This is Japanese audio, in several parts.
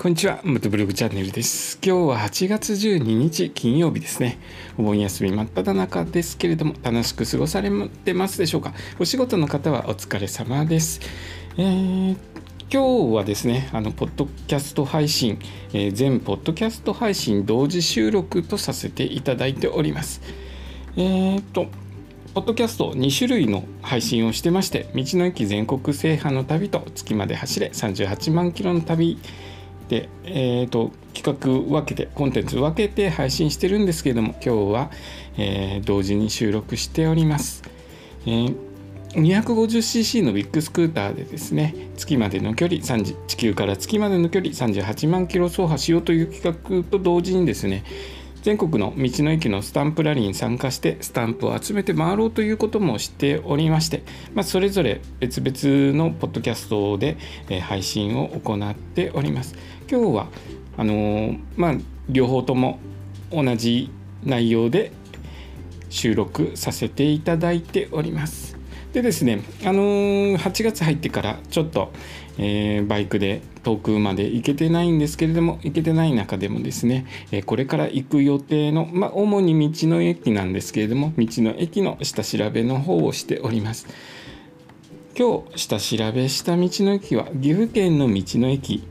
こんにちは。元ブログチャンネルです。今日は8月12日金曜日ですね。お盆休み真っ只中ですけれども、楽しく過ごされてますでしょうか？お仕事の方はお疲れ様です。えー、今日はですね、あの、ポッドキャスト配信、えー、全ポッドキャスト配信同時収録とさせていただいております。えー、っと、ポッドキャスト2種類の配信をしてまして、道の駅全国制覇の旅と月まで走れ38万キロの旅、で、えーと、企画分けてコンテンツ分けて配信してるんですけれども今日は、えー、同時に収録しております、えー、250cc のビッグスクーターでですね月までの距離地球から月までの距離38万キロ走破しようという企画と同時にですね全国の道の駅のスタンプラリーに参加してスタンプを集めて回ろうということもしておりまして、まあ、それぞれ別々のポッドキャストで配信を行っております。今日はあのー、まあ、両方とも同じ内容で収録させていただいております。でですね、あのー、8月入ってからちょっと、えー、バイクで遠くまで行けてないんですけれども行けてない中でもですね、えー、これから行く予定の、まあ、主に道の駅なんですけれども道の駅の下調べの方をしております。今日下調べした道の駅は岐阜県の道の駅。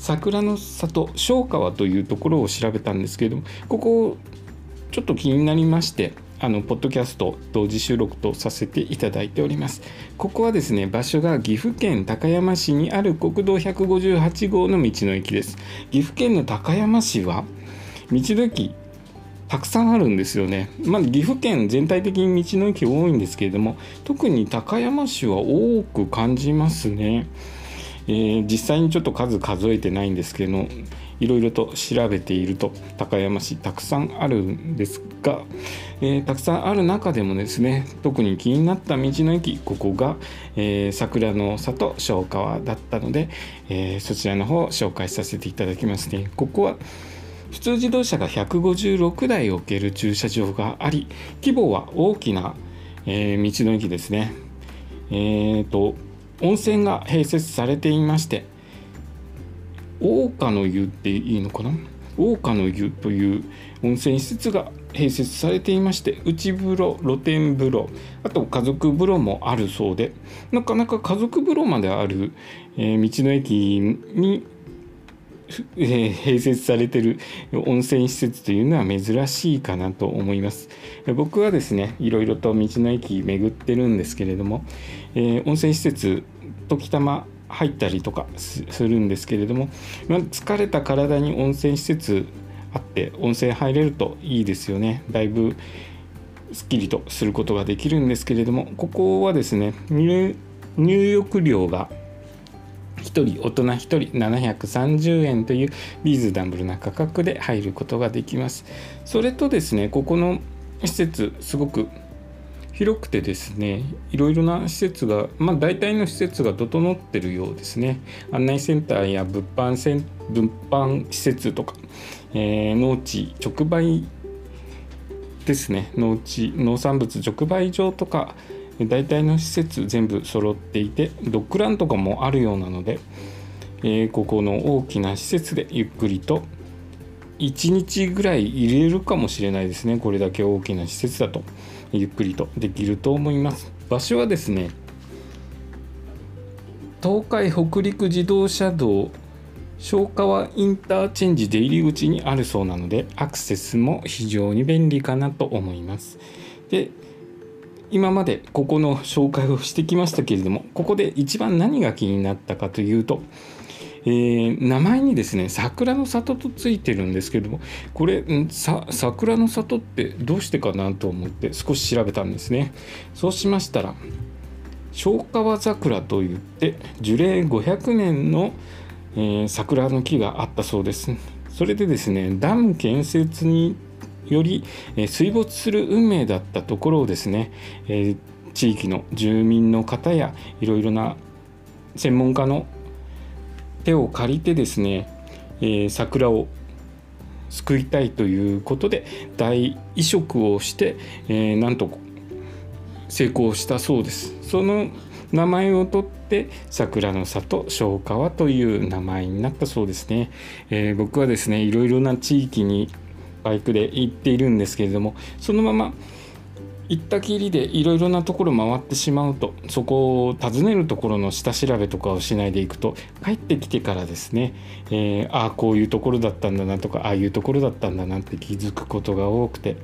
桜の里昭川というところを調べたんですけれどもここちょっと気になりましてあのポッドキャスト同時収録とさせていただいておりますここはですね場所が岐阜県高山市にある国道158号の道の駅です岐阜県の高山市は道の駅たくさんあるんですよね。まあ、岐阜県全体的に道の駅多いんですけれども特に高山市は多く感じますね。えー、実際にちょっと数数えてないんですけどいろいろと調べていると高山市たくさんあるんですが、えー、たくさんある中でもですね特に気になった道の駅ここが、えー、桜の里昭川だったので、えー、そちらの方を紹介させていただきますね。ここは普通自動車が156台置ける駐車場があり規模は大きな、え道の駅ですね。えっ、と温泉が併設されていまして大花の湯っていいのかな？大花の湯という温泉施設が併設されていまして内風呂露天風呂あと家族風呂もあるそうでなかなか家族風呂まである、えー、道の駅に、えー、併設されてる温泉施設というのは珍しいかなと思います。僕はですねいろいろと道の駅巡ってるんですけれども、えー、温泉施設時たま入ったりとかするんですけれども、疲れた体に温泉施設あって温泉入れるといいですよね。だいぶすっきりとすることができるんですけれどもここはですね入浴料が1人大人1人730円というリーズナブルな価格で入ることができます。それとですねここの施設すごく広くてですねいろいろな施設がまあ大体の施設が整ってるようですね。案内センターや物販セン物販施設とか、えー、農地直売ですね。農地農産物直売所とか大体の施設全部揃っていてドッグランとかもあるようなので、えー、ここの大きな施設でゆっくりと1日ぐらい入れるかもしれないですね。これだけ大きな施設だと。ゆっくりと。できると思います。場所はですね東海北陸自動車道昭川インターチェンジ出入り口にあるそうなのでアクセスも非常に便利かなと思います。で今までここの紹介をしてきましたけれどもここで一番何が気になったかというとえー、名前にですね桜の里とついてるんですけどもこれ桜の里ってどうしてかなと思って少し調べたんですね。そうしましたら昭川桜といって樹齢500年の、えー、桜の木があったそうです。それでですねダム建設により、えー、水没する運命だったところをですね、えー、地域の住民の方やいろいろな専門家の手を借りてですね、えー、桜を救いたいということで大移植をして、えー、なんと成功したそうです。その名前を取って桜の里小川という名前になったそうですね、えー、僕はですねいろいろな地域にバイクで行っているんですけれどもそのまま行ったきりでいろいろなところ回ってしまうとそこを訪ねるところの下調べとかをしないでいくと帰ってきてからですね、えー、ああこういうところだったんだなとかああいうところだったんだなって気づくことが多くて、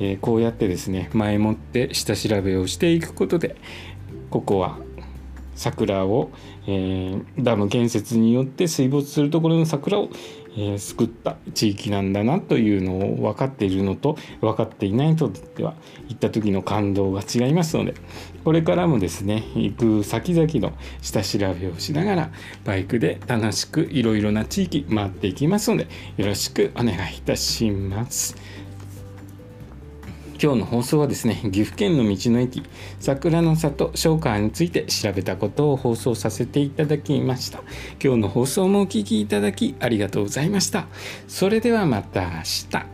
えー、こうやってですね前もって下調べをしていくことでここは桜を、えー、ダム建設によって水没するところの桜を、えー、救った地域なんだなというのを分かっているのと分かっていない人では行った時の感動が違いますのでこれからもですね行く先々の下調べをしながらバイクで楽しくいろいろな地域回っていきますのでよろしくお願いいたします。今日の放送はですね岐阜県の道の駅桜の里商館について調べたことを放送させていただきました。今日の放送もお聴きいただきありがとうございました。それではまた明日。